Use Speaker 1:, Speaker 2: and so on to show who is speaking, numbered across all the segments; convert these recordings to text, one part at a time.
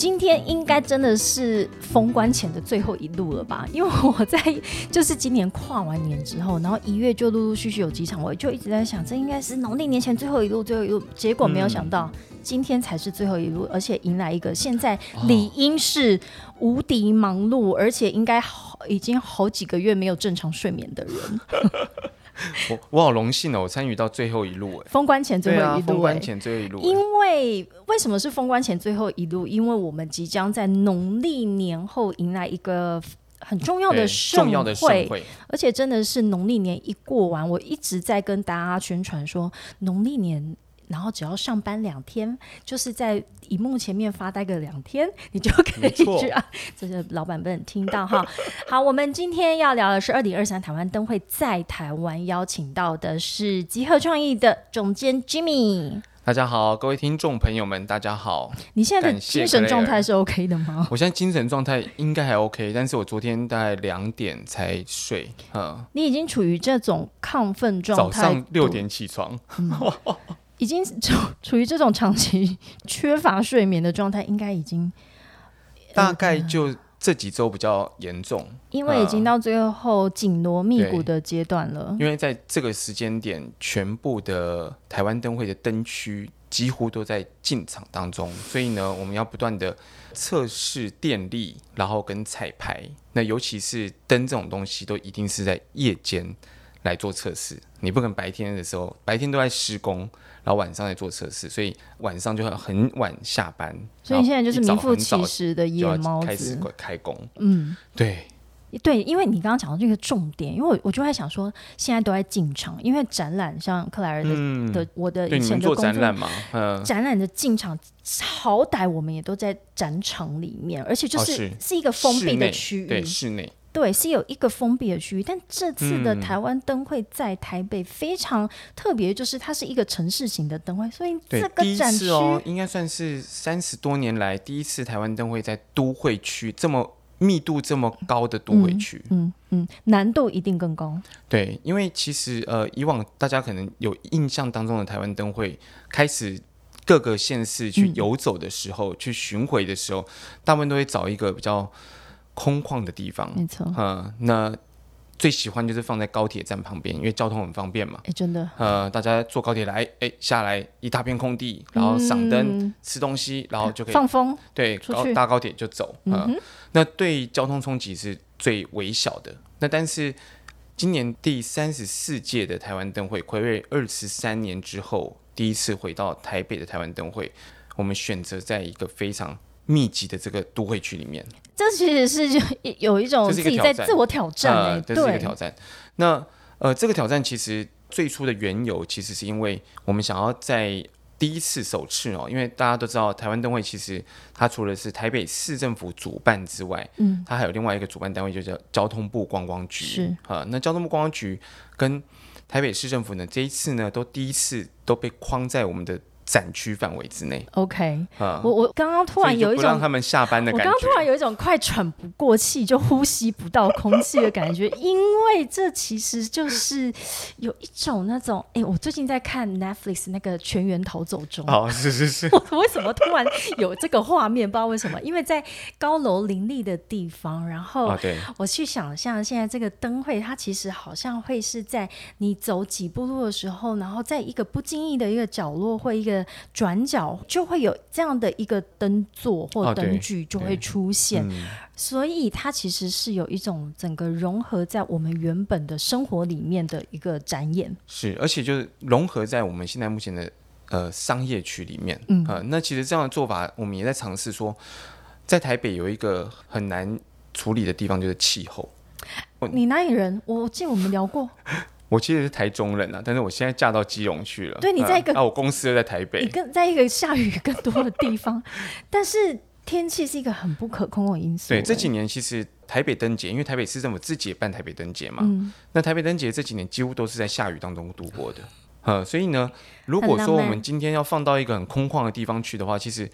Speaker 1: 今天应该真的是封关前的最后一路了吧？因为我在就是今年跨完年之后，然后一月就陆陆续续有几场，我就一直在想，这应该是农历年前最后一路，最后一路。结果没有想到，今天才是最后一路，而且迎来一个现在理应是无敌忙碌，而且应该好已经好几个月没有正常睡眠的人。
Speaker 2: 我我好荣幸哦，我参与到最后一路哎，
Speaker 1: 封关前最后一路，
Speaker 2: 封关前最后一路。
Speaker 1: 因为为什么是封关前最后一路？因为我们即将在农历年后迎来一个很重要的盛会，而且真的是农历年一过完，我一直在跟大家宣传说农历年。然后只要上班两天，就是在荧幕前面发呆个两天，你就可以去啊。这是老板不能听到哈。好，我们今天要聊的是二零二三台湾灯会，在台湾邀请到的是集合创意的总监 Jimmy。
Speaker 2: 大家好，各位听众朋友们，大家好。
Speaker 1: 你现在的精神状态是 OK 的吗？
Speaker 2: 我现在精神状态应该还 OK，但是我昨天大概两点才睡。嗯，
Speaker 1: 你已经处于这种亢奋状
Speaker 2: 态，早上六点起床。
Speaker 1: 已经处 处于这种长期缺乏睡眠的状态，应该已经
Speaker 2: 大概就这几周比较严重，
Speaker 1: 因为已经到最后紧锣密鼓的阶段了。
Speaker 2: 因为在这个时间点，全部的台湾灯会的灯区几乎都在进场当中，所以呢，我们要不断的测试电力，然后跟彩排。那尤其是灯这种东西，都一定是在夜间来做测试，你不可能白天的时候，白天都在施工。然后晚上在做测试，所以晚上就会很晚下班。
Speaker 1: 所以你现在就是名副其实的夜猫
Speaker 2: 子开始开工。嗯，对
Speaker 1: 对，因为你刚刚讲到这个重点，因为我我就在想说，现在都在进场，因为展览像克莱尔的的我的以前的
Speaker 2: 做展览嘛，
Speaker 1: 展览的进场好歹我们也都在展场里面，而且就是是一个封闭的区域，
Speaker 2: 对室内。
Speaker 1: 对，是有一个封闭的区域，但这次的台湾灯会在台北非常特别，就是它是一个城市型的灯会，所以这个展区
Speaker 2: 哦，应该算是三十多年来第一次台湾灯会在都会区这么密度这么高的都会区，
Speaker 1: 嗯嗯，难度一定更高。
Speaker 2: 对，因为其实呃，以往大家可能有印象当中的台湾灯会开始各个县市去游走的时候，去巡回的时候，大部分都会找一个比较。空旷的地方，
Speaker 1: 没错。
Speaker 2: 嗯，那最喜欢就是放在高铁站旁边，因为交通很方便嘛。
Speaker 1: 哎，真的。
Speaker 2: 呃，大家坐高铁来，哎，下来一大片空地，然后赏灯、吃东西，然后就可以
Speaker 1: 放风。
Speaker 2: 对，高搭高铁就走。嗯，那对交通冲击是最微小的。那但是今年第三十四届的台湾灯会，暌违二十三年之后，第一次回到台北的台湾灯会，我们选择在一个非常。密集的这个都会区里面，
Speaker 1: 这其实是就有一种自己在自我挑战哎，
Speaker 2: 这是一个挑战。那呃，这个挑战其实最初的缘由，其实是因为我们想要在第一次首次哦，因为大家都知道台湾灯会其实它除了是台北市政府主办之外，嗯，它还有另外一个主办单位，就叫交通部观光局
Speaker 1: 是
Speaker 2: 啊。那交通部观光局跟台北市政府呢，这一次呢，都第一次都被框在我们的。展区范围之内
Speaker 1: ，OK。我我刚刚突然有一种
Speaker 2: 让他们下班的感
Speaker 1: 觉，我刚刚突然有一种快喘不过气，就呼吸不到空气的感觉，因为这其实就是有一种那种，哎，我最近在看 Netflix 那个《全员逃走中》，
Speaker 2: 哦，是是是，
Speaker 1: 我为什么突然有这个画面？不知道为什么，因为在高楼林立的地方，然后我去想象现在这个灯会，它其实好像会是在你走几步路的时候，然后在一个不经意的一个角落，或一个转角就会有这样的一个灯座或灯具就会出现，所以它其实是有一种整个融合在我们原本的生活里面的一个展演。
Speaker 2: 是，而且就是融合在我们现在目前的呃商业区里面。嗯，那其实这样的做法，我们也在尝试说，在台北有一个很难处理的地方，就是气候。
Speaker 1: 你哪里人？我记得我们聊过。
Speaker 2: 我其实是台中人啊，但是我现在嫁到基隆去了。
Speaker 1: 对，你在一个
Speaker 2: 啊，我公司又在台北。
Speaker 1: 你跟在一个下雨更多的地方，但是天气是一个很不可控的因素。
Speaker 2: 对，这几年其实台北灯节，因为台北市政府自己也办台北灯节嘛，那台北灯节这几年几乎都是在下雨当中度过的。呃，所以呢，如果说我们今天要放到一个很空旷的地方去的话，其实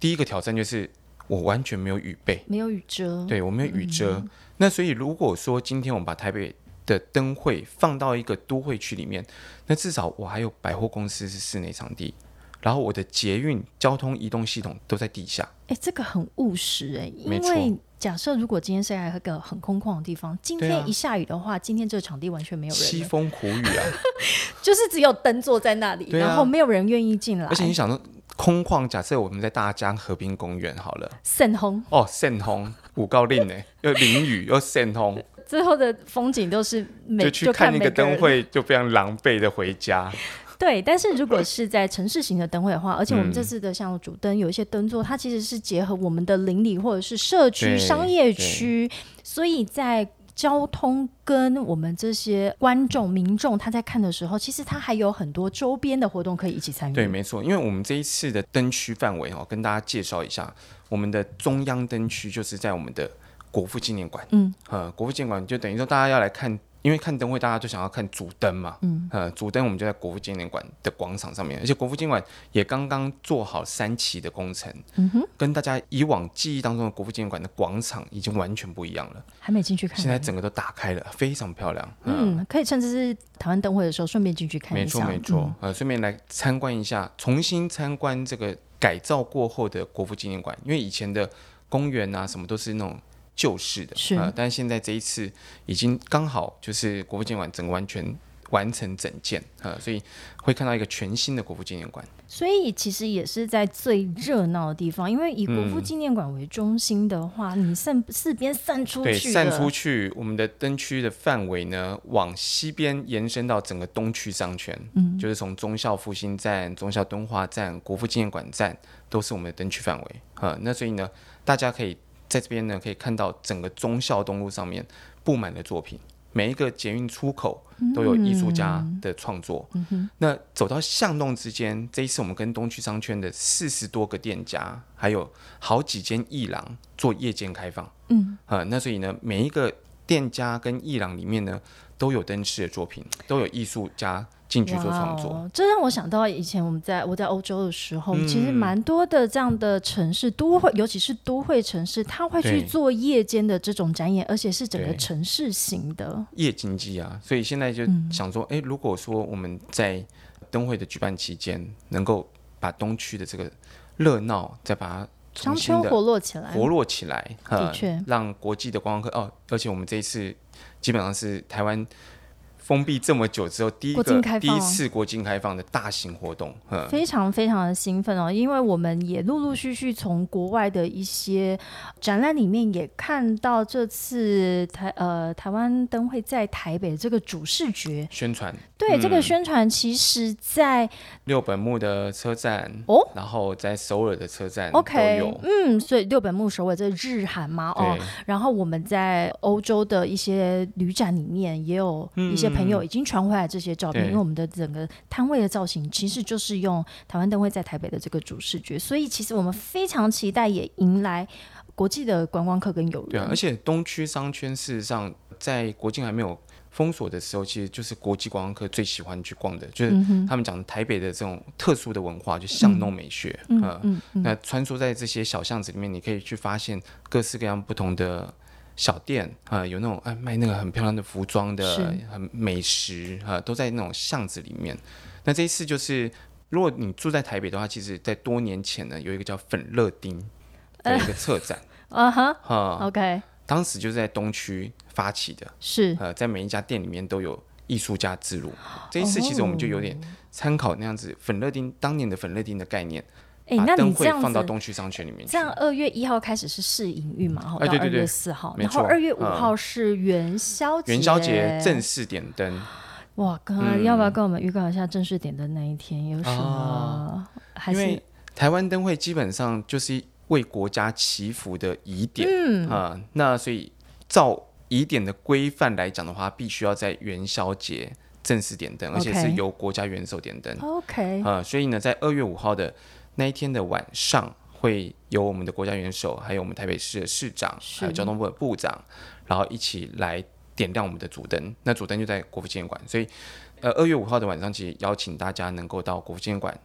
Speaker 2: 第一个挑战就是我完全没有雨备，
Speaker 1: 没有雨遮。
Speaker 2: 对我没有雨遮。那所以如果说今天我们把台北的灯会放到一个都会区里面，那至少我还有百货公司是室内场地，然后我的捷运交通移动系统都在地下。
Speaker 1: 哎，这个很务实哎，因为假设如果今天是在一个很空旷的地方，今天一下雨的话，今天这个场地完全没有
Speaker 2: 凄风苦雨啊！
Speaker 1: 就是只有灯坐在那里，
Speaker 2: 啊。
Speaker 1: 然后没有人愿意进来，
Speaker 2: 而且你想说，空旷，假设我们在大江河滨公园好了，
Speaker 1: 盛红
Speaker 2: 哦，盛红五高令呢，又淋雨又盛红，
Speaker 1: 最后的风景都是每
Speaker 2: 就去看那个灯会，就非常狼狈的回家。
Speaker 1: 对，但是如果是在城市型的灯会的话，而且我们这
Speaker 2: 嗯
Speaker 1: 次的像主灯有一些灯座，它其实是结合我们的邻里或者是社区、商业区，所以在交通跟我们这些观众、民众他在看的时候，其实他还有很多周边的活动可以一起参与。
Speaker 2: 对，没错，因为我们这一次的灯区范围哦，跟大家介绍一下，我们的中央灯区就是在我们的国父纪念馆。
Speaker 1: 嗯，
Speaker 2: 呃，国父纪念馆就等于说大家要来看，因为看灯会大家就想要看主灯嘛。
Speaker 1: 嗯，
Speaker 2: 呃，主灯我们就在国父纪念馆的广场上面，而且国父纪念馆也刚刚做好三期的工程，
Speaker 1: 嗯哼，
Speaker 2: 跟大家以往记忆当中的国父纪念馆的广场已经完全不一样了。
Speaker 1: 还没进去看，
Speaker 2: 现在整个都打开了，非常漂亮。嗯，
Speaker 1: 嗯，可以趁这是台湾灯会的时候顺便进去看一
Speaker 2: 没错
Speaker 1: 下。
Speaker 2: 没错。
Speaker 1: 嗯
Speaker 2: 呃，顺便来参观一下，重新参观这个改造过后的国父纪念馆，因为以前的公园啊什么都是那种旧式的，
Speaker 1: 是
Speaker 2: 呃，但是现在这一次已经刚好就是国父纪念馆整个完全。完成整建，呃，所以会看到一个全新的国父纪念馆。
Speaker 1: 所以其实也是在最热闹的地方，因为以国父
Speaker 2: 嗯
Speaker 1: 纪念馆为中心的话，你散四边散出，去的，
Speaker 2: 散出去，我们的灯区的范围呢，往西边延伸到整个东区商圈，
Speaker 1: 嗯
Speaker 2: 就是从忠孝复兴站、忠孝敦化站、国父纪念馆站，都是我们的灯区范围。呃，那所以呢，大家可以在这边呢，可以看到整个忠孝东路上面布满的作品，每一个捷运出口都有艺术家的创作。那走到巷弄之间，这一次我们跟东区商圈的四十多个店家，还有好几间艺廊做夜间开放。
Speaker 1: 嗯，
Speaker 2: 啊、那所以呢，每一个店家跟艺廊里面呢，都有灯饰的作品，都有艺术家进去做创作。
Speaker 1: 这让我想到以前我们在我在欧洲的时候，
Speaker 2: 嗯
Speaker 1: 其实蛮多的这样的城市都会，尤其是都会城市，它会去做夜间的这种展演，而且是整个城市型的。
Speaker 2: 夜经济啊，所以现在就
Speaker 1: 嗯。
Speaker 2: 想说，哎、如果说我们在灯会的举办期间，能够把东区的这个热闹再把它
Speaker 1: 商圈活络起来，
Speaker 2: 活络起来，的
Speaker 1: 确。
Speaker 2: 让国际的观光客哦，而且我们这一次基本上是台湾封闭这么久之后第一个
Speaker 1: 国境开放。
Speaker 2: 第一次国境开放的大型活动，嗯，
Speaker 1: 非常非常的兴奋哦，因为我们也陆陆续续从国外的一些展览里面也看到这次台呃台湾灯会在台北这个主视觉。
Speaker 2: 宣传。
Speaker 1: 对、
Speaker 2: 嗯
Speaker 1: 这个宣传，其实在
Speaker 2: 六本木的车站
Speaker 1: 哦？
Speaker 2: 然后在首尔的车站
Speaker 1: OK，嗯，所以六本木首尔这日韩嘛，哦，，然后我们在欧洲的一些旅展里面也有一些朋友已经传回来这些照片，
Speaker 2: 对。
Speaker 1: 因为我们的整个摊位的造型其实就是用台湾灯会在台北的这个主视觉，所以其实我们非常期待也迎来国际的观光客跟游人。
Speaker 2: 对啊，而且东区商圈事实上在国境还没有封锁的时候，其实就是国际观光客最喜欢去逛的，就是他们讲台北的这种特殊的文化，就巷弄美学，
Speaker 1: 嗯
Speaker 2: 呃
Speaker 1: 嗯嗯，
Speaker 2: 那穿梭在这些小巷子里面，你可以去发现各式各样不同的小店啊、呃有那种哎卖那个很漂亮的服装的，很美食啊、呃都在那种巷子里面。那这一次就是，如果你住在台北的话，其实在多年前呢，有一个叫粉乐町的一个策展，
Speaker 1: 啊 哈。
Speaker 2: 哈、
Speaker 1: ，OK，
Speaker 2: 当时就是在东区发起的，
Speaker 1: 是。
Speaker 2: 呃，在每一家店里面都有艺术家之路。这一次其实我们就有点参考那样子粉乐町当年的粉乐町的概念，
Speaker 1: 哎，那你这样子。
Speaker 2: 放到东区商圈里面去
Speaker 1: 这。样二月一号开始是试营运嘛，然后到二
Speaker 2: 哎对对对
Speaker 1: 月四号，然后二月五
Speaker 2: 嗯
Speaker 1: 号是元宵节，
Speaker 2: 元宵节正式点灯，
Speaker 1: 哇，刚刚
Speaker 2: 嗯
Speaker 1: 要不要跟我们预告一下正式点灯那一天有什么？还是
Speaker 2: 因为台湾灯会基本上就是为国家祈福的仪典
Speaker 1: 嗯
Speaker 2: 啊、那所以照仪典的规范来讲的话，必须要在元宵节正式点灯，而且是由国家元首点灯。
Speaker 1: OK，
Speaker 2: 啊、所以呢，在二月五号的那一天的晚上，会有我们的国家元首，还有我们台北市的市长，还有交通部的部长，然后一起来点亮我们的主灯。那主灯就在国父纪念馆，所以呃，二月五号的晚上，其实邀请大家能够到国父纪念馆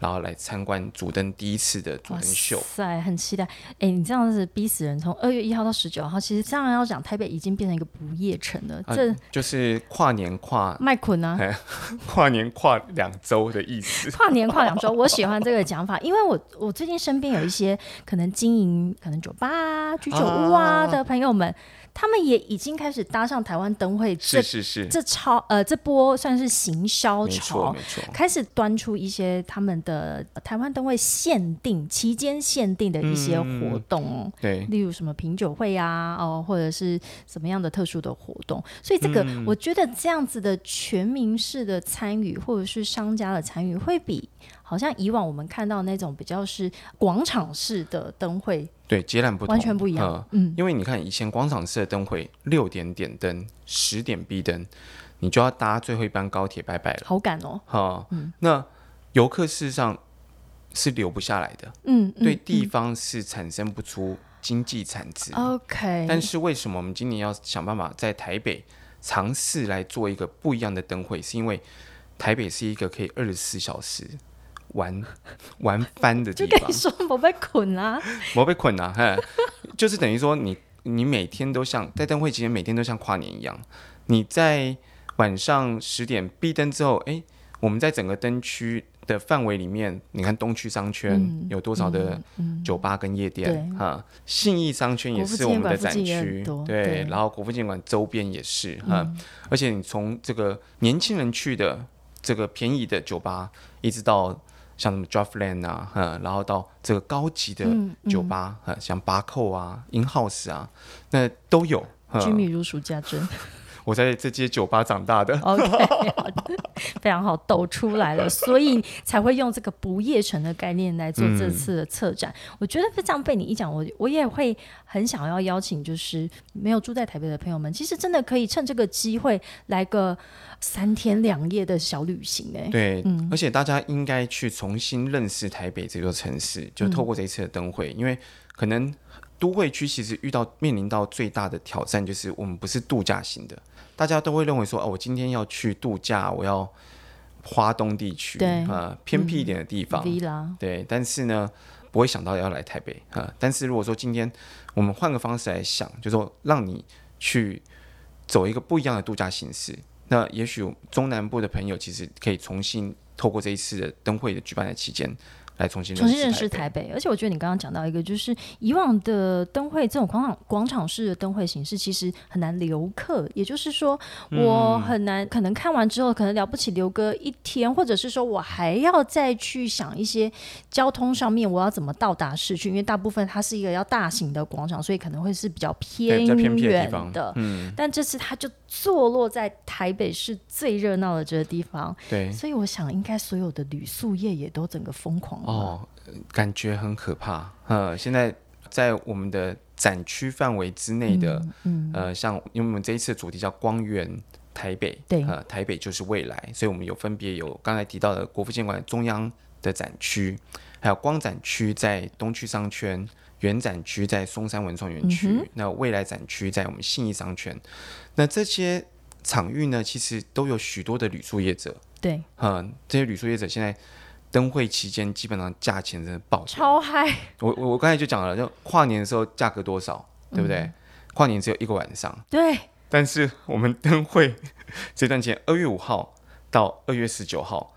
Speaker 2: 然后来参观主灯第一次的主
Speaker 1: 哇
Speaker 2: 灯秀。
Speaker 1: 塞，很期待。哎，你这样子逼死人，从二月一号到十九号，其实这样要讲，台北已经变成一个不夜城了。
Speaker 2: 啊
Speaker 1: 这
Speaker 2: 就是跨年跨
Speaker 1: 麦捆啊，
Speaker 2: 跨年跨两周的意思。
Speaker 1: 跨年跨两周，我喜欢这个讲法，因为我我最近身边有一些可能经营可能酒吧啊、居酒屋啊
Speaker 2: 啊
Speaker 1: 的朋友们，他们也已经开始搭上台湾灯会这
Speaker 2: 是是是，
Speaker 1: 这超呃这波算是行销潮
Speaker 2: 没，错。
Speaker 1: 开始端出一些他们的呃台湾灯会限定期间限定的一些活动哦。
Speaker 2: 对，
Speaker 1: 例如什么品酒会啊，哦，或者是什么样的特殊的活动，所以这个、
Speaker 2: 嗯
Speaker 1: 我觉得这样子的全民式的参与，或者是商家的参与，会比好像以往我们看到那种比较是广场式的灯会
Speaker 2: 对，截然不同，
Speaker 1: 完全不一样。嗯，
Speaker 2: 因为你看，以前广场式的灯会六点点灯，十点闭灯，你就要搭最后一班高铁拜拜了。
Speaker 1: 好赶哦。
Speaker 2: 哈、那游客事实上是留不下来的，
Speaker 1: 嗯，嗯
Speaker 2: 对地方是产生不出经济产值。
Speaker 1: OK，
Speaker 2: 但是为什么我们今年要想办法在台北尝试来做一个不一样的灯会？是因为台北是一个可以二十四小时玩 玩翻的地方。
Speaker 1: 就跟你，说我被捆啦、
Speaker 2: 我被捆啊，嘿，就是等于说你你每天都像在灯会期间每天都像跨年一样，你在晚上十点闭灯之后，哎、我们在整个灯区的范围里面，你看东区商圈
Speaker 1: 嗯
Speaker 2: 有多少的酒吧跟夜店
Speaker 1: 对。
Speaker 2: 哈、信义商圈也是我们的展区，对，
Speaker 1: 对。
Speaker 2: 然后国父纪念馆周边也是哈、而且你从这个年轻人去的这个便宜的酒吧，一直到像什么 Draftland 啊，嗯，然后到这个高级的
Speaker 1: 嗯
Speaker 2: 酒吧，嗯、像巴扣啊、In House 啊，那都有。哈
Speaker 1: 居民如数家珍。
Speaker 2: 我在这些酒吧长大的，
Speaker 1: OK，好的非常好，抖出来了，所以才会用这个不夜城的概念来做这次的策展。我觉得这样被你一讲，我我也会很想要邀请，就是没有住在台北的朋友们，其实真的可以趁这个机会来个三天两夜的小旅行哎、
Speaker 2: 对，而且大家应该去重新认识台北这座城市，就透过这一次的灯会，因为可能都会区其实遇到面临到最大的挑战就是我们不是度假型的，大家都会认为说，哦，我今天要去度假，我要花东地区，
Speaker 1: 对
Speaker 2: 呃，偏僻一点的地方。对，但是呢，不会想到要来台北啊、但是如果说今天我们换个方式来想，就说让你去走一个不一样的度假形式，那也许中南部的朋友其实可以重新透过这一次的灯会的举办的期间，来重新
Speaker 1: 重新认识
Speaker 2: 台
Speaker 1: 台北，而且我觉得你刚刚讲到一个，就是以往的灯会这种广场广场式的灯会形式，其实很难留客。也就是说，我很难可能看完之后，可能了不起留个一天，或者是说我还要再去想一些交通上面我要怎么到达市区，因为大部分它是一个要大型的广场，所以可能会是比较偏远
Speaker 2: 方
Speaker 1: 的。
Speaker 2: 嗯，
Speaker 1: 但这次它就坐落在台北市最热闹的这个地方，
Speaker 2: 对，
Speaker 1: 所以我想应该所有的旅宿业也都整个疯狂了。
Speaker 2: 哦，感觉很可怕。呃，现在在我们的展区范围之内的，
Speaker 1: 嗯，
Speaker 2: 呃，像因为我们这一次的主题叫光源台北，
Speaker 1: 对
Speaker 2: 呃，台北就是未来，所以我们有分别有刚才提到的国父纪念馆中央的展区，还有光展区在东区商圈，原展区在松山文创园区，
Speaker 1: 嗯
Speaker 2: 那未来展区在我们信义商圈。那这些场域呢，其实都有许多的旅宿业者，
Speaker 1: 对，
Speaker 2: 嗯，这些旅宿业者现在。灯会期间，基本上价钱真的爆涨。
Speaker 1: 超嗨，
Speaker 2: 我我我刚才就讲了，就跨年的时候价格多少，对不对？
Speaker 1: 嗯
Speaker 2: 跨年只有一个晚上，
Speaker 1: 对，
Speaker 2: 但是我们灯会这段期间，二月五号到二月十九号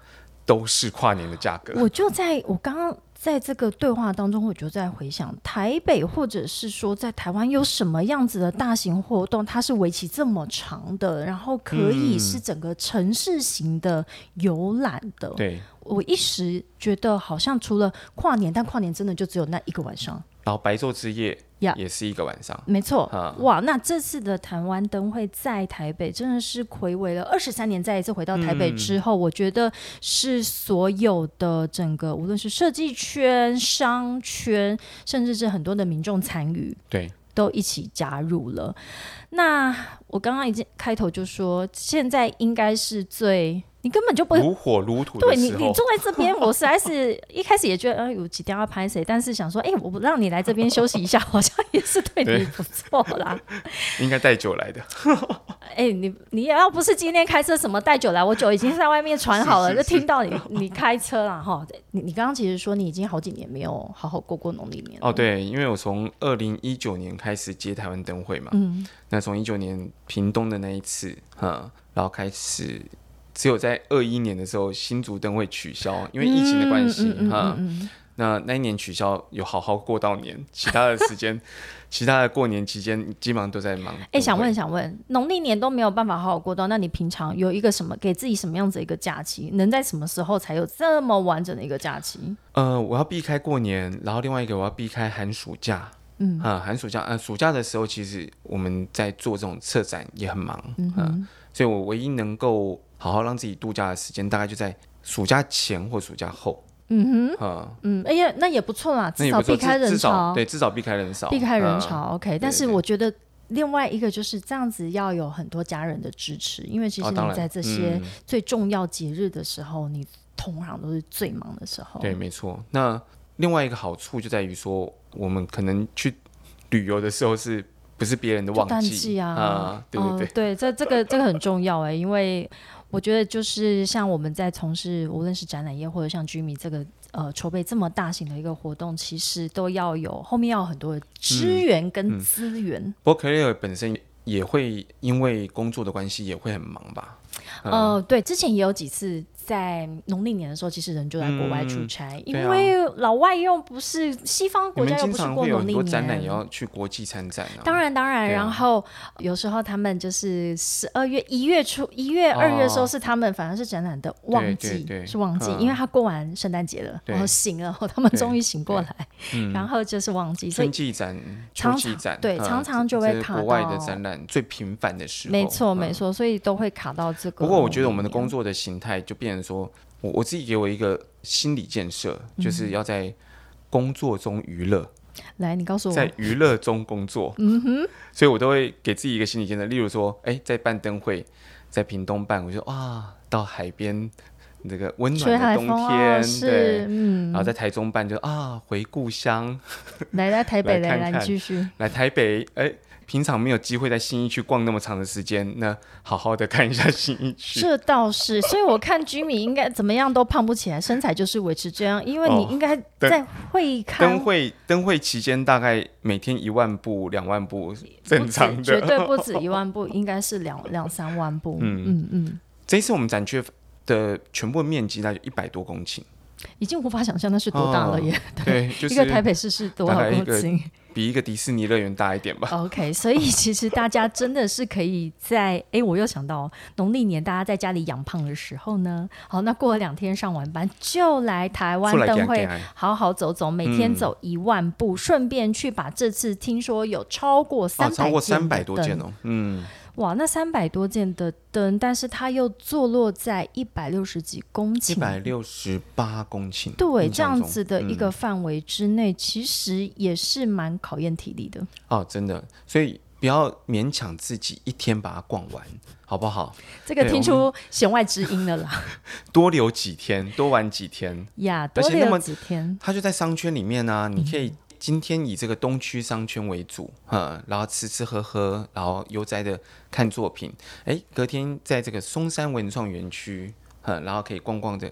Speaker 2: 都是跨年的价格。
Speaker 1: 我就在我刚刚在这个对话当中，我就在回想台北，或者是说在台湾有什么样子的大型活动，它是为期这么长的，然后可以
Speaker 2: 嗯
Speaker 1: 是整个城市型的游览的。
Speaker 2: 对，
Speaker 1: 我一时觉得好像除了跨年，但跨年真的就只有那一个晚上。
Speaker 2: 然后白昼之夜
Speaker 1: 呀
Speaker 2: 也是一个晚上。
Speaker 1: 没错，
Speaker 2: 啊
Speaker 1: 哇！那这次的台湾灯会在台北真的是暌违了二十三年，再一次回到台北之后，我觉得是所有的整个无论是设计圈、商圈，甚至是很多的民众参与，
Speaker 2: 对，
Speaker 1: 都一起加入了。那我刚刚已经开头就说，现在应该是最你根本就不会。
Speaker 2: 如火如荼
Speaker 1: 对你，你坐，在这边，我实在是 一开始也觉得，呃，有几天要拍谁，但是想说，哎、我不让你来这边休息一下，好像也是对你不错啦。
Speaker 2: 应该带酒来的。
Speaker 1: 哎、你你要不是今天开车什么带酒来，我酒已经在外面传好了，
Speaker 2: 是是
Speaker 1: 就听到你你开车了哈。你你刚刚其实说你已经好几年没有好好过过农历年了
Speaker 2: 哦，，对，因为我从二零一九年开始接台湾灯会嘛，
Speaker 1: 嗯，
Speaker 2: 那从一九年屏东的那一次，哈，然后开始，只有在二一年的时候新竹灯会取消，因为疫情的关系，哈、那那一年取消，有好好过到年，其他的时间，其他的过年期间基本上都在忙。
Speaker 1: 哎、想问，想问，农历年都没有办法好好过到，那你平常有一个什么给自己什么样子的一个假期？能在什么时候才有这么完整的一个假期？
Speaker 2: 呃，我要避开过年，然后另外一个我要避开寒暑假。
Speaker 1: 嗯
Speaker 2: 啊，寒暑假，呃，暑假的时候，其实我们在做这种策展也很忙，
Speaker 1: 嗯哼，
Speaker 2: 所以我唯一能够好好让自己度假的时间，大概就在暑假前或暑假后。
Speaker 1: 嗯哼，
Speaker 2: 啊，
Speaker 1: 嗯，哎呀，那也不错啦，至少避开人潮，
Speaker 2: 对，至少避开人潮，
Speaker 1: 避开人
Speaker 2: 嗯
Speaker 1: 潮。OK，但是我觉得。另外一个就是这样子，要有很多家人的支持，因为其实你在这些
Speaker 2: 嗯
Speaker 1: 最重要节日的时候，你通常都是最忙的时候。
Speaker 2: 对，没错。那另外一个好处就在于说，我们可能去旅游的时候是不是别人的
Speaker 1: 就淡
Speaker 2: 旺季
Speaker 1: 季啊，
Speaker 2: 啊？对对对，
Speaker 1: 哦对，这这个这个很重要哎，因为我觉得就是像我们在从事无论是展览业或者像居民这个呃筹备这么大型的一个活动，其实都要有后面要有很多的支援跟
Speaker 2: 嗯
Speaker 1: 资源。
Speaker 2: 不过 Clare 本身也会因为工作的关系也会很忙吧？嗯
Speaker 1: 呃，对，之前也有几次在农历年的时候，其实人就在国外出
Speaker 2: 嗯
Speaker 1: 差，因为老外又不是西方国家，又不是过农历
Speaker 2: 年展览也。要去国际参展啊。
Speaker 1: 当然，当然，
Speaker 2: 啊
Speaker 1: 然后有时候他们就是十二月、一月初、一月、二月的时候
Speaker 2: 哦
Speaker 1: 是他们反而是展览的旺
Speaker 2: 对
Speaker 1: 季，
Speaker 2: 对对
Speaker 1: 是旺季，
Speaker 2: 嗯
Speaker 1: 因为他过完圣诞节了，然后醒了，他们终于醒过来，
Speaker 2: 嗯
Speaker 1: 然后就是旺季，所以
Speaker 2: 春季展、秋
Speaker 1: 常常
Speaker 2: 季展，嗯
Speaker 1: 对常常就会卡
Speaker 2: 国外的展览最频繁的时候。
Speaker 1: 没错
Speaker 2: 嗯
Speaker 1: 没错，所以都会卡到这个。
Speaker 2: 不过我觉得我们的工，作的形态就变成说，我我自己给我一个心理建设，
Speaker 1: 嗯
Speaker 2: 就是要在工作中娱乐，
Speaker 1: 来你告诉我，
Speaker 2: 在娱乐中工作。嗯哼，所以我都会给自己一个心理建设，例如说，哎、在办灯会，在屏东办，我就哇，到海边那个温暖的冬天，
Speaker 1: 哦，
Speaker 2: 对
Speaker 1: 是，。嗯
Speaker 2: 然，后在台中办就啊，回故乡，
Speaker 1: 来来台北 来来，继续。
Speaker 2: 来台北，哎、平常没有机会在新一区逛那么长的时间，那好好的看一下新一区。
Speaker 1: 这倒是，所以我看居民应该怎么样都胖不起来，身材就是维持这样，因为你
Speaker 2: 哦
Speaker 1: 应该在会看
Speaker 2: 灯会灯会期间大概每天一万步、两万步，正
Speaker 1: 不
Speaker 2: 常的。
Speaker 1: 绝对不止一万步，应该是两两三万步。嗯嗯嗯，
Speaker 2: 这一次我们展区的全部面积大概一百多公顷，
Speaker 1: 已经无法想象那是多大了耶！
Speaker 2: 对，就
Speaker 1: 一个台北市是多少公顷
Speaker 2: 比一个迪士尼乐园大一点吧。
Speaker 1: ？OK，所以其实大家真的是可以在 哎，我又想到农历年大家在家里养胖的时候呢，好，那过了两天上完班就来台湾灯会好好走走，每天
Speaker 2: 嗯
Speaker 1: 走一万步，顺便去把这次听说有超过三
Speaker 2: 哦，
Speaker 1: 百、
Speaker 2: 超过三百多件哦，嗯，
Speaker 1: 哇，那三百多件的灯，但是它又坐落在一百六十几公
Speaker 2: 一
Speaker 1: 顷，
Speaker 2: 百六十八公顷，
Speaker 1: 对，这样子的一个
Speaker 2: 嗯。
Speaker 1: 范围之内，其实也是蛮考验体力的。
Speaker 2: 哦，真的，所以不要勉强自己一天把它逛完，好不好？
Speaker 1: 这个听出弦外之音了啦，
Speaker 2: 多留几天，多玩几天，
Speaker 1: 呀，多留几天，
Speaker 2: 它就在商圈里面啊，你可
Speaker 1: 嗯
Speaker 2: 以今天以这个东区商圈为主，哈，然后吃吃喝喝，然后悠哉的看作品，哎，隔天在这个松山文创园区，哈，然后可以逛逛的，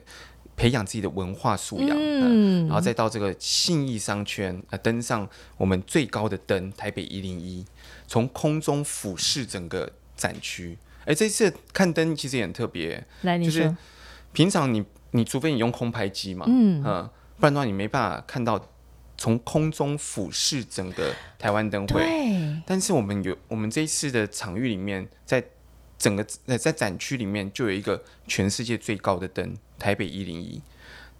Speaker 2: 培养自己的文化素养，嗯，然后再到这个信义商圈，呃，登上我们最高的灯台北一零一，从空中俯视整个展区。哎，这次看灯其实也很特别，
Speaker 1: 来，
Speaker 2: 就是，平常你你除非你用空拍机嘛，
Speaker 1: 嗯。
Speaker 2: 不然的话你没办法看到从空中俯视整个台湾灯会。但是我们有我们这一次的场域里面，在整个呃在展区里面就有一个全世界最高的灯，台北一零一。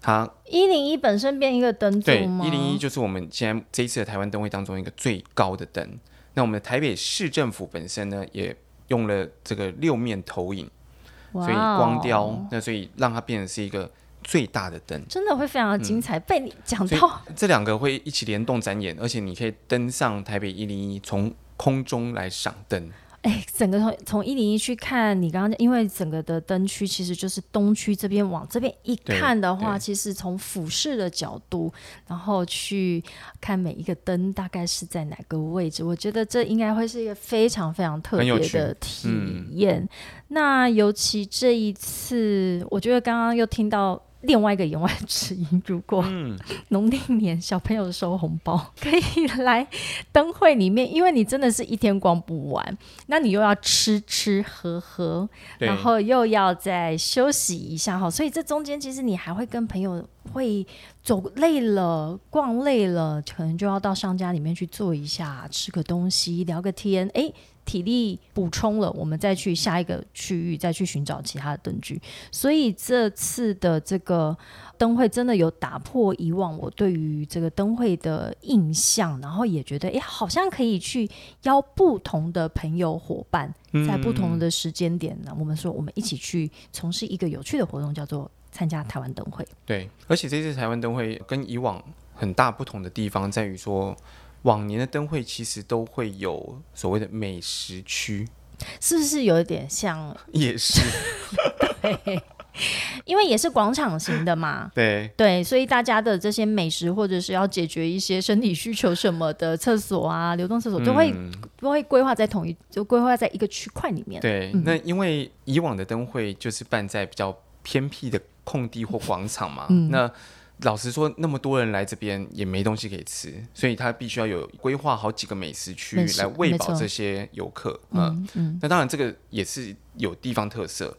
Speaker 2: 它
Speaker 1: 一零一本身变一个灯
Speaker 2: 对？一零一就是我们现在这一次的台湾灯会当中一个最高的灯。那我们的台北市政府本身呢，也用了这个六面投影，所以光雕，那所以让它变成是一个最大的灯。
Speaker 1: 真的会非常的精彩。被你讲到，
Speaker 2: 这两个会一起联动展演，而且你可以登上台北一零一，从空中来赏灯。
Speaker 1: 哎，整个从从一零一去看，你刚刚因为整个的灯区其实就是东区这边往这边一看的话，其实从俯视的角度，然后去看每一个灯大概是在哪个位置，我觉得这应该会是一个非常非常特别的体验。那尤其这一次，我觉得刚刚又听到。另外一个言外之意，如果农历年小朋友收红包，可以来灯会里面，因为你真的是一天逛不完，那你又要吃吃喝喝，然后又要再休息一下哈，所以这中间其实你还会跟朋友会走累了、逛累了，可能就要到商家里面去坐一下，吃个东西，聊个天，哎。体力补充了，我们再去下一个区域，再去寻找其他的灯具。所以这次的这个灯会真的有打破以往我对于这个灯会的印象，然后也觉得哎，好像可以去邀不同的朋友伙伴，在不同的时间点呢，我们说我们一起去从事一个有趣的活动，叫做参加台湾灯会。
Speaker 2: 对，而且这次台湾灯会跟以往很大不同的地方在于说。往年的灯会其实都会有所谓的美食区，
Speaker 1: 是不是有一点像
Speaker 2: 夜市？
Speaker 1: 对，因为也是广场型的嘛。
Speaker 2: 对
Speaker 1: 对，所以大家的这些美食或者是要解决一些身体需求什么的，厕所啊、流动厕所都会都会规划在同一，就规划在一个区块里面。
Speaker 2: 对，那因为以往的灯会就是办在比较偏僻的空地或广场嘛，那。老实说，那么多人来这边也没东西可以吃，所以他必须要有规划好几个美食区来喂饱这些游客。嗯嗯。那当然，这个也是有地方特色，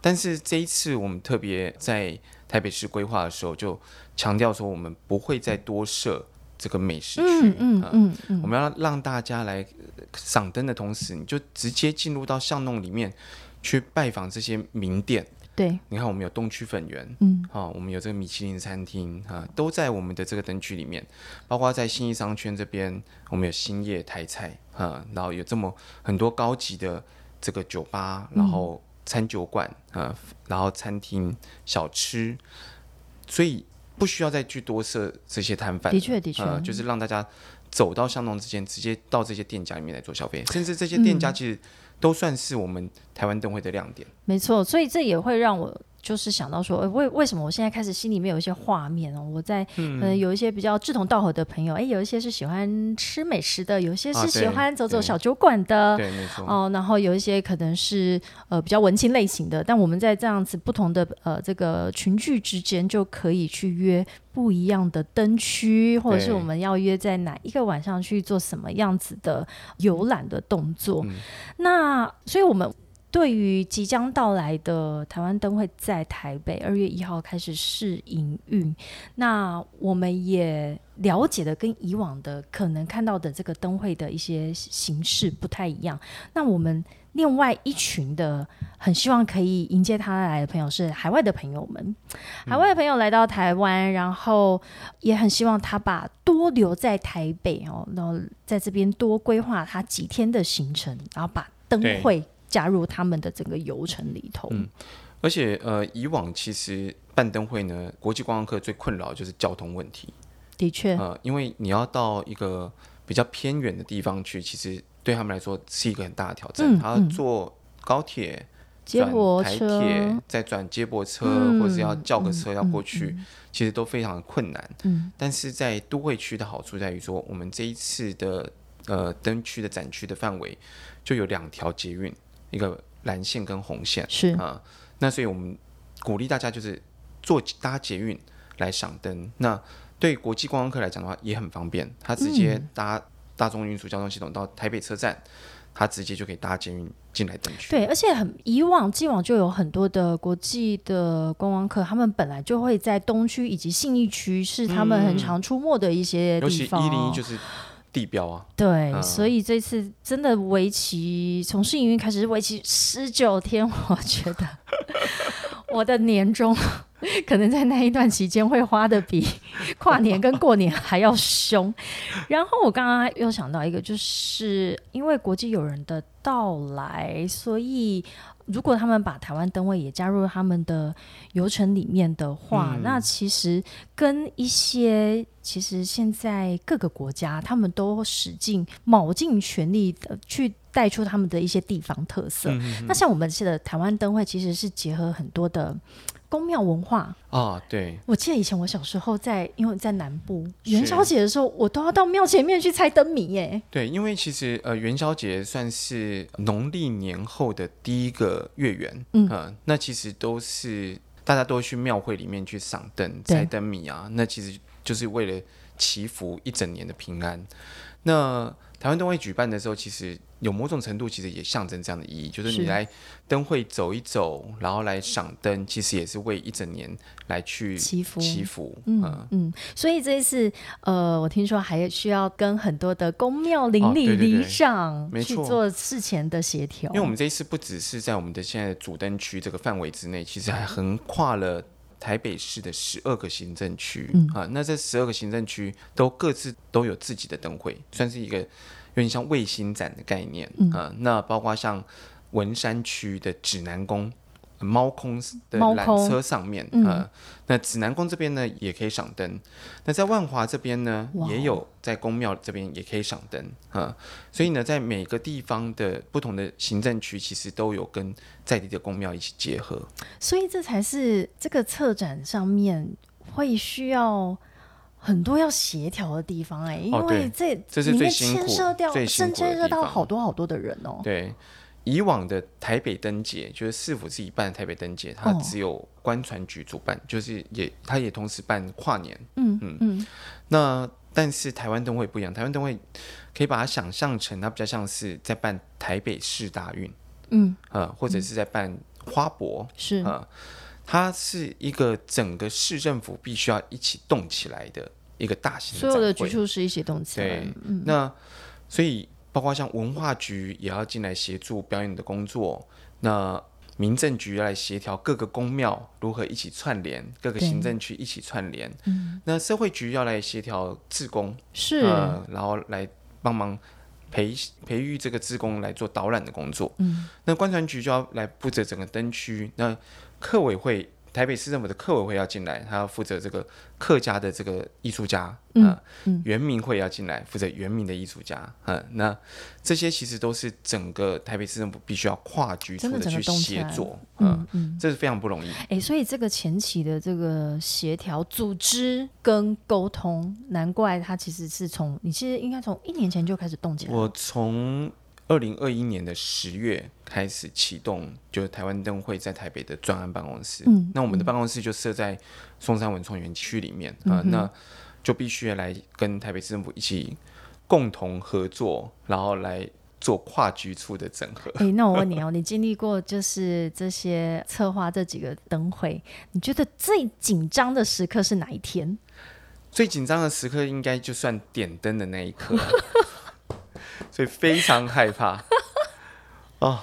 Speaker 2: 但是这一次我们特别在台北市规划的时候，就强调说，我们不会再多设这个美食区。嗯嗯嗯。我们要让大家来赏灯的同时，你就直接进入到巷弄里面去拜访这些名店。
Speaker 1: 对，
Speaker 2: 你看我们有东区粉圆，嗯，好，我们有这个米其林餐厅啊，都在我们的这个灯区里面，包括在新义商圈这边，我们有兴业台菜啊，然后有这么很多高级的这个酒吧，然后餐酒馆啊，然后餐厅小吃，所以不需要再去多设这些摊贩，
Speaker 1: 的确的确，
Speaker 2: 就是让大家走到巷弄之间，直接到这些店家里面来做消费，甚至这些店家其实。都算是我们台湾灯会的亮点。
Speaker 1: 没错，所以这也会让我。就是想到说，为为什么我现在开始心里面有一些画面哦？我在可能有一些比较志同道合的朋友，哎，有一些是喜欢吃美食的，有一些是喜欢走走小酒馆的，
Speaker 2: 对，没错。
Speaker 1: 哦，然后有一些可能是呃比较文青类型的，但我们在这样子不同的呃这个群聚之间，就可以去约不一样的灯区，或者是我们要约在哪一个晚上去做什么样子的游览的动作。那所以我们。对于即将到来的台湾灯会，在台北二月一号开始试营运，那我们也了解的跟以往的可能看到的这个灯会的一些形式不太一样。那我们另外一群的很希望可以迎接他来的朋友是海外的朋友们，海外的朋友来到台湾，然后也很希望他把多留在台北哦，然后在这边多规划他几天的行程，然后把灯会。加入他们的整个游程里头。嗯，
Speaker 2: 而且呃，以往其实办灯会呢，国际观光客最困扰就是交通问题。
Speaker 1: 的确，
Speaker 2: 呃，因为你要到一个比较偏远的地方去，其实对他们来说是一个很大的挑战。他要坐高铁、
Speaker 1: 接驳车，
Speaker 2: 再转接驳车，或者是要叫个车要过去，其实都非常的困难。嗯，但是在都会区的好处在于说，我们这一次的呃灯区的展区的范围就有两条捷运。一个蓝线跟红线
Speaker 1: 是
Speaker 2: 啊，那所以我们鼓励大家就是坐搭捷运来赏灯。那对国际观光客来讲的话也很方便，他直接搭大众运输交通系统到台北车站，他直接就可以搭捷运进来灯区。
Speaker 1: 对，而且很以往既往就有很多的国际的观光客，他们本来就会在东区以及信义区是他们很常出没的一些地方。
Speaker 2: 一零一就是。地标啊，
Speaker 1: 对，所以这次真的为期从试营运开始是为期十九天，我觉得 我的年终 可能在那一段期间会花的比 跨年跟过年还要凶。然后我刚刚又想到一个，就是因为国际友人的到来，所以。如果他们把台湾灯会也加入他们的游程里面的话，
Speaker 2: 嗯
Speaker 1: 那其实跟一些其实现在各个国家他们都使劲卯尽全力的去带出他们的一些地方特色。
Speaker 2: 嗯
Speaker 1: 那像我们的台湾灯会，其实是结合很多的宫庙文化。
Speaker 2: 啊，对，
Speaker 1: 我记得以前我小时候在，因为在南部元宵节的时候，我都要到庙前面去猜灯谜耶。
Speaker 2: 对，因为其实呃元宵节算是农历年后的第一个月圆，
Speaker 1: 嗯
Speaker 2: 呃那其实都是大家都去庙会里面去赏灯、猜灯谜啊，那其实就是为了祈福一整年的平安。那台湾灯会举办的时候，其实有某种程度其实也象征这样的意义，就是
Speaker 1: 是。
Speaker 2: 你来灯会走一走，然后来赏灯，其实也是为一整年来去
Speaker 1: 祈福。
Speaker 2: 祈福，
Speaker 1: 嗯
Speaker 2: 嗯。
Speaker 1: 嗯，所以这一次，呃，我听说还需要跟很多的宫庙邻里里长去做事前的协调，
Speaker 2: 因为我们这一次不只是在我们的现在的主灯区这个范围之内，其实还横跨了台北市的十二个行政区、
Speaker 1: 嗯
Speaker 2: 啊。那这十二个行政区都各自都有自己的灯会，算是一个有点像卫星展的概念、
Speaker 1: 嗯
Speaker 2: 啊。那包括像文山区的指南宫。猫空的缆车上面，
Speaker 1: 嗯。
Speaker 2: 呃，那指南宫这边呢也可以赏灯，那在万华这边呢也有，在宫庙这边也可以赏灯，啊、所以呢，在每个地方的不同的行政区，其实都有跟在地的宫庙一起结合。
Speaker 1: 所以这才是这个策展上面会需要很多要协调的地方哎、因为这
Speaker 2: 这是
Speaker 1: 里面
Speaker 2: 最辛苦
Speaker 1: 牵涉掉
Speaker 2: 最辛苦的
Speaker 1: 牵涉到好多好多的人哦、
Speaker 2: 对，以往的台北灯节，就是市府自己办的台北灯节，它
Speaker 1: 哦
Speaker 2: 只有观船局主办，就是也它也同时办跨年。
Speaker 1: 嗯
Speaker 2: 嗯。
Speaker 1: 嗯。
Speaker 2: 那但是台湾灯会不一样，台湾灯会可以把它想象成它比较像是在办台北市大运，
Speaker 1: 嗯，
Speaker 2: 呃，或者是在办花博，
Speaker 1: 是。
Speaker 2: 呃，它是一个整个市政府必须要一起动起来的一个大型
Speaker 1: 所有的局处是一起动起来
Speaker 2: 对，
Speaker 1: 嗯，
Speaker 2: 那所以包括像文化局也要进来协助表演的工作，那民政局要来协调各个公庙如何一起串联，各个行政区一起串联，
Speaker 1: 嗯
Speaker 2: 那社会局要来协调志工，
Speaker 1: 是、
Speaker 2: 呃，然后来帮忙培培育这个志工来做导览的工作。
Speaker 1: 嗯
Speaker 2: 那观传局就要来负责整个灯区，那客委会。台北市政府的客委会要进来，他要负责这个客家的这个艺术家，
Speaker 1: 嗯
Speaker 2: 呃
Speaker 1: 嗯
Speaker 2: 原民会要进来负责原民的艺术家，嗯，那这些其实都是整个台北市政府必须要跨局
Speaker 1: 真的
Speaker 2: 去协作，嗯，
Speaker 1: 嗯嗯。
Speaker 2: 这是非常不容易。
Speaker 1: 哎、所以这个前期的这个协调、组织跟沟通，难怪他其实是从你其实应该从一年前就开始动起来。
Speaker 2: 我从二零二一年的十月开始启动，就是台湾灯会在台北的专案办公室。
Speaker 1: 嗯
Speaker 2: 那我们的办公室就设在松山文创园区里面，啊、那就必须来跟台北市政府一起共同合作，然后来做跨局处的整合。
Speaker 1: 哎、那我问你哦，你经历过就是这些策划这几个灯会，你觉得最紧张的时刻是哪一天？
Speaker 2: 最紧张的时刻应该就算点灯的那一刻，所以非常害怕。哦，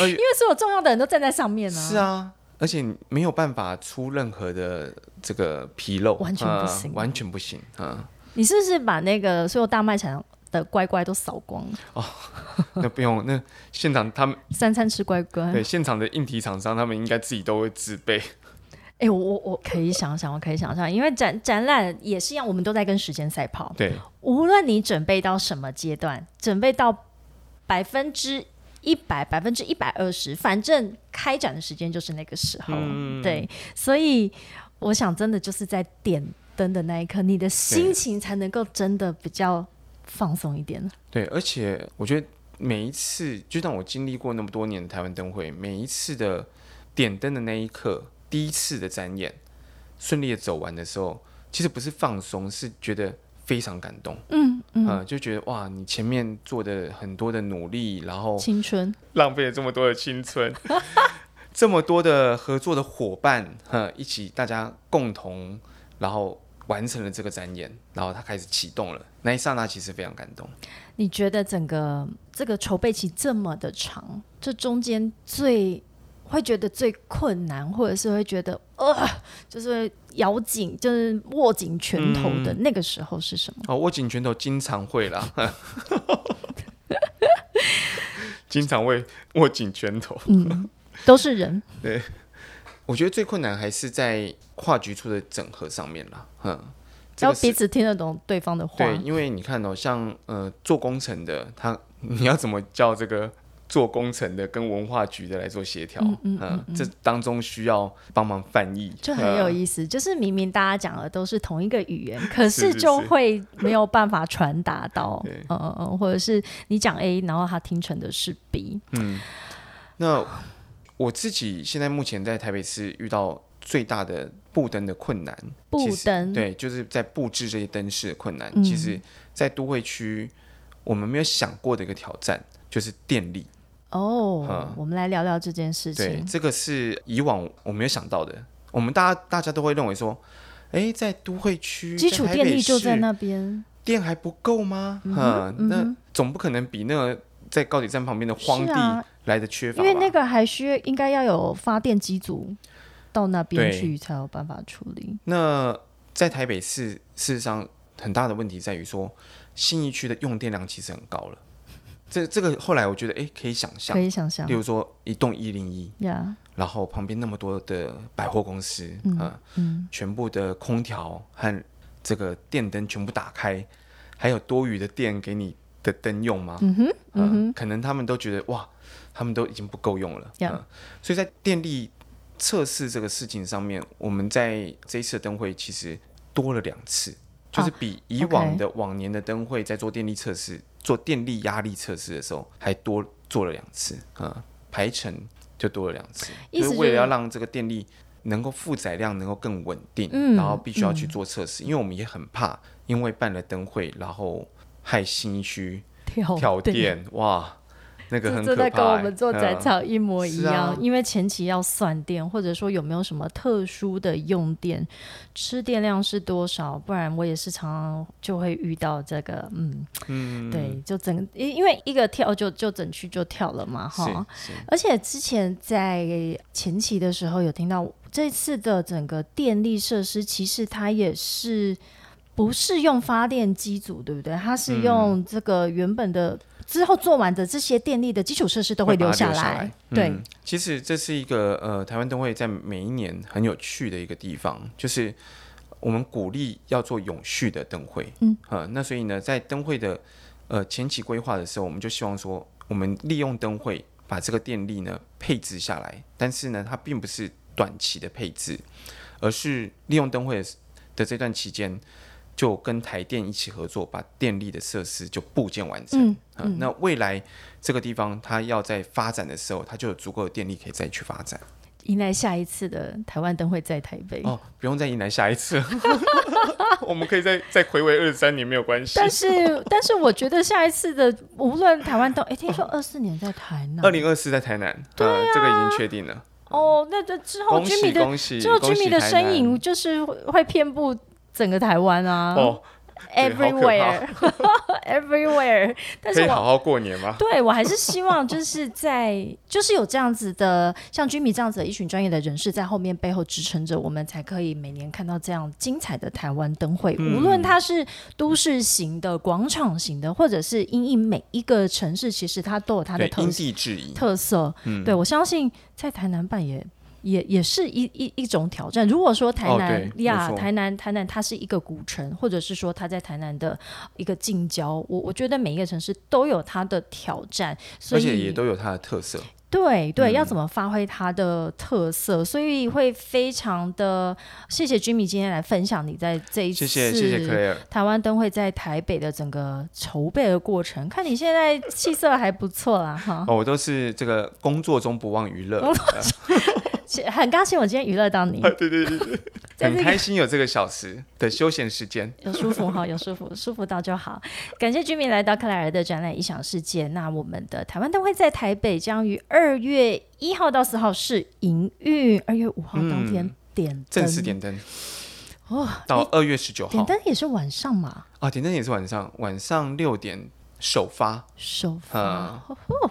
Speaker 2: 而且
Speaker 1: 因为所有重要的人都站在上面呢、
Speaker 2: 是，啊，而且没有办法出任何的这个纰漏，
Speaker 1: 完全不
Speaker 2: 呃
Speaker 1: 行
Speaker 2: 完全不行。嗯，
Speaker 1: 你是不是把那个所有大卖场的乖乖都扫光了？
Speaker 2: 哦 那不用，那现场他们
Speaker 1: 三餐吃乖乖。
Speaker 2: 对现场的硬体厂商，他们应该自己都会自备。
Speaker 1: 哎、我我我可以想想，我可以想想，因为展展览也是一样，我们都在跟时间赛跑。
Speaker 2: 对，
Speaker 1: 无论你准备到什么阶段，准备到百分之一百、百分之一百二十，反正开展的时间就是那个时候。
Speaker 2: 嗯
Speaker 1: 对，所以我想，真的就是在点灯的那一刻，你的心情才能够真的比较放松一点。
Speaker 2: 对，而且我觉得每一次，就像我经历过那么多年的台湾灯会，每一次的点灯的那一刻，第一次的展演顺利的走完的时候，其实不是放松，是觉得非常感动。
Speaker 1: 嗯嗯，
Speaker 2: 呃，就觉得哇，你前面做的很多的努力，然后
Speaker 1: 青春，
Speaker 2: 浪费了这么多的青春，这么多的合作的伙伴，呃，一起大家共同，然后完成了这个展演，然后他开始启动了，那一刹那其实非常感动。
Speaker 1: 你觉得整个这个筹备期这么的长，这中间最会觉得最困难，或者是会觉得呃，就是咬紧，就是握紧拳头的那个时候是什么？
Speaker 2: 哦，握紧拳头经常会啦，经常会握紧拳头。
Speaker 1: 嗯，都是人。
Speaker 2: 对我觉得最困难还是在跨局处的整合上面啦，嗯，这
Speaker 1: 要彼此听得懂对方的话。
Speaker 2: 对，因为你看哦，像呃做工程的，他你要怎么叫这个做工程的跟文化局的来做协调？
Speaker 1: 嗯嗯
Speaker 2: 这当中需要帮忙翻译，
Speaker 1: 就很有
Speaker 2: 呃
Speaker 1: 意思，就是明明大家讲的都是同一个语言，可 是就会没有办法传达到，嗯嗯嗯，或者是你讲 A，然后他听成的是 B，嗯。
Speaker 2: 那我自己现在目前在台北市遇到最大的布灯的困难，
Speaker 1: 布灯
Speaker 2: 对，就是在布置这些灯饰的困难。
Speaker 1: 嗯。
Speaker 2: 其实，在都会区，我们没有想过的一个挑战就是电力。
Speaker 1: 哦
Speaker 2: 嗯，
Speaker 1: 我们来聊聊这件事
Speaker 2: 对，
Speaker 1: 情。
Speaker 2: 这个是以往我没有想到的。我们大家大家都会认为说，哎，在都会区，
Speaker 1: 基础电力就在那边，
Speaker 2: 电还不够吗？
Speaker 1: 嗯
Speaker 2: 嗯
Speaker 1: 哼嗯
Speaker 2: 那总不可能比那个在高铁站旁边的荒地来的缺乏吧？
Speaker 1: 因为那个还需要应该要有发电机组到那边去才有办法处理。
Speaker 2: 那在台北市，事实上很大的问题在于说，新义区的用电量其实很高了。这这个后来我觉得，哎，可以想象。
Speaker 1: 可，以想象。
Speaker 2: 例如说一栋一零一，
Speaker 1: 呀，
Speaker 2: 然后旁边那么多的百货公司，
Speaker 1: 嗯
Speaker 2: 啊
Speaker 1: 嗯，
Speaker 2: 全部的空调和这个电灯全部打开，还有多余的电给你的灯用吗？
Speaker 1: 嗯哼，嗯
Speaker 2: 嗯
Speaker 1: 哼，
Speaker 2: 可能他们都觉得哇，他们都已经不够用了。所以在电力测试这个事情上面，我们在这一次的灯会其实多了两次，就是比以往的往年的灯会在做电力测试、做电力压力测试的时候，还多做了两次。啊，排程就多了两次，
Speaker 1: 意思
Speaker 2: 就是为了要让这个电力。能够负载量能够更稳定，
Speaker 1: 嗯
Speaker 2: 然后必须要去
Speaker 1: 嗯
Speaker 2: 做测试，因为我们也很怕，因为办了灯会，然后害新一区
Speaker 1: 跳
Speaker 2: 跳电，哇，那个
Speaker 1: 这
Speaker 2: 很可怕、欸。
Speaker 1: 真的跟我们做展
Speaker 2: 嗯
Speaker 1: 场一模一样，因为前期要算电，或者说有没有什么特殊的用电，吃电量是多少，不然我也是常常就会遇到这个，嗯，
Speaker 2: 嗯，
Speaker 1: 对，就整因因为一个跳就就整区就跳了嘛，哈。而且之前在前期的时候有听到，这次的整个电力设施其实它也是不是用发电机组，对不对？它是
Speaker 2: 嗯
Speaker 1: 用这个原本的之后做完的这些电力的基础设施都会留下
Speaker 2: 来。
Speaker 1: 来。对，
Speaker 2: 嗯其实这是一个呃，台湾灯会在每一年很有趣的一个地方，就是我们鼓励要做永续的灯会。
Speaker 1: 嗯，
Speaker 2: 呃，那所以呢，在灯会的呃前期规划的时候，我们就希望说，我们利用灯会把这个电力呢配置下来，但是呢，它并不是短期的配置，而是利用灯会的的这段期间。就跟台电一起合作，把电力的设施就部件完成。
Speaker 1: 嗯
Speaker 2: 嗯，那未来这个地方它要在发展的时候，它就有足够的电力可以再去发展。
Speaker 1: 迎来下一次的台湾灯会在台北。
Speaker 2: 哦，不用再迎来下一次，我们可以再再回味二十三年没有关系。
Speaker 1: 但是，但是我觉得下一次的无论台湾灯，哎，听说二四年在台南。
Speaker 2: 二零二四在台南，对、呃，这个已经确定了。
Speaker 1: 哦，那这之后居民的！之后居民的身影就是会会遍布整个台湾啊。
Speaker 2: 哦，对好可怕
Speaker 1: everywhere，everywhere。但是我
Speaker 2: 可以好好过年吗？
Speaker 1: 对我还是希望就是在就是有这样子的像居民这样子的一群专业的人士在后面背后支撑着，我们才可以每年看到这样精彩的台湾灯会。
Speaker 2: 嗯
Speaker 1: 无论它是都市型的、广场型的，或者是因应每一个城市，其实它都有它的，
Speaker 2: 因
Speaker 1: 特色
Speaker 2: 地制宜。
Speaker 1: 特色。
Speaker 2: 嗯
Speaker 1: 对我相信在台南办也。也也是一一一种挑战。如果说台
Speaker 2: 哦
Speaker 1: 南
Speaker 2: 对
Speaker 1: 呀，台南台南它是一个古城，或者是说它在台南的一个近郊，我我觉得每一个城市都有它的挑战，所以
Speaker 2: 而且也都有它的特色。
Speaker 1: 对对，
Speaker 2: 嗯
Speaker 1: 要怎么发挥它的特色，所以会非常的谢谢 Jimmy 今天来分享你在这一次
Speaker 2: 谢谢谢谢 Claire。
Speaker 1: 台湾灯会在台北的整个筹备的过程，看你现在气色还不错啦哈，
Speaker 2: 哦，我都是这个工作中不忘娱乐，
Speaker 1: 工很高兴我今天娱乐到你，
Speaker 2: 对对对 很开心有这个小时的休闲时间。
Speaker 1: 有舒服哈，有舒服，舒服到就好。感谢居民来到克莱尔的展览《异想世界》。那我们的台湾灯会在台北将于二月一号到四号试营运，二月五号当天点
Speaker 2: 正式点灯
Speaker 1: 哦，
Speaker 2: 到二月十九
Speaker 1: 点
Speaker 2: 号
Speaker 1: 灯也是晚上嘛？
Speaker 2: 啊，点灯也是晚上，晚上六点首发，
Speaker 1: 首发，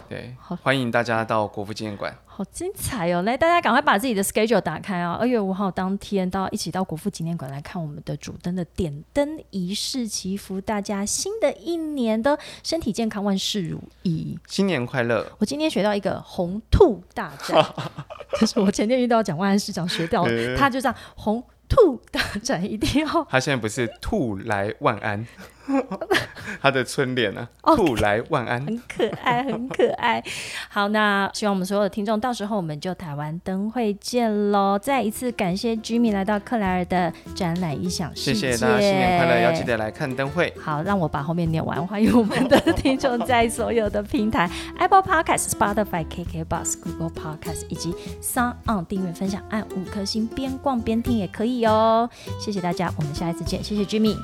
Speaker 2: 对
Speaker 1: 好，
Speaker 2: 欢迎大家到国父纪念馆。
Speaker 1: 好精彩哦！来，大家赶快把自己的 schedule 打开啊！二月五号当天到一起到国父纪念馆来看我们的主灯的点灯仪式，祈福大家新的一年的身体健康，万事如意。
Speaker 2: 新年快乐！
Speaker 1: 我今天学到一个红兔大战，就是我前天遇到蒋万安市长学到，他就这样红兔大战一定要
Speaker 2: 他现在不是兔来万安，他的春联呢、
Speaker 1: 哦
Speaker 2: 兔来万安。
Speaker 1: 很可爱，很可爱。好，那希望我们所有的听众，到时候我们就台湾灯会见喽！再一次感谢 Jimmy 来到克莱尔的展览异想世界，
Speaker 2: 谢谢大家，新年快乐！要记。得来看灯会。
Speaker 1: 好，让我把后面念完。欢迎我们的听众在所有的平台，Apple Podcast、Spotify、KK Bus、Google Podcast 以及 Sound On 订阅、分享，按五颗星，边逛边听也可以哦。谢谢大家，我们下一次见。谢谢 Jimmy，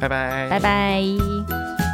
Speaker 2: 拜拜。
Speaker 1: 拜拜。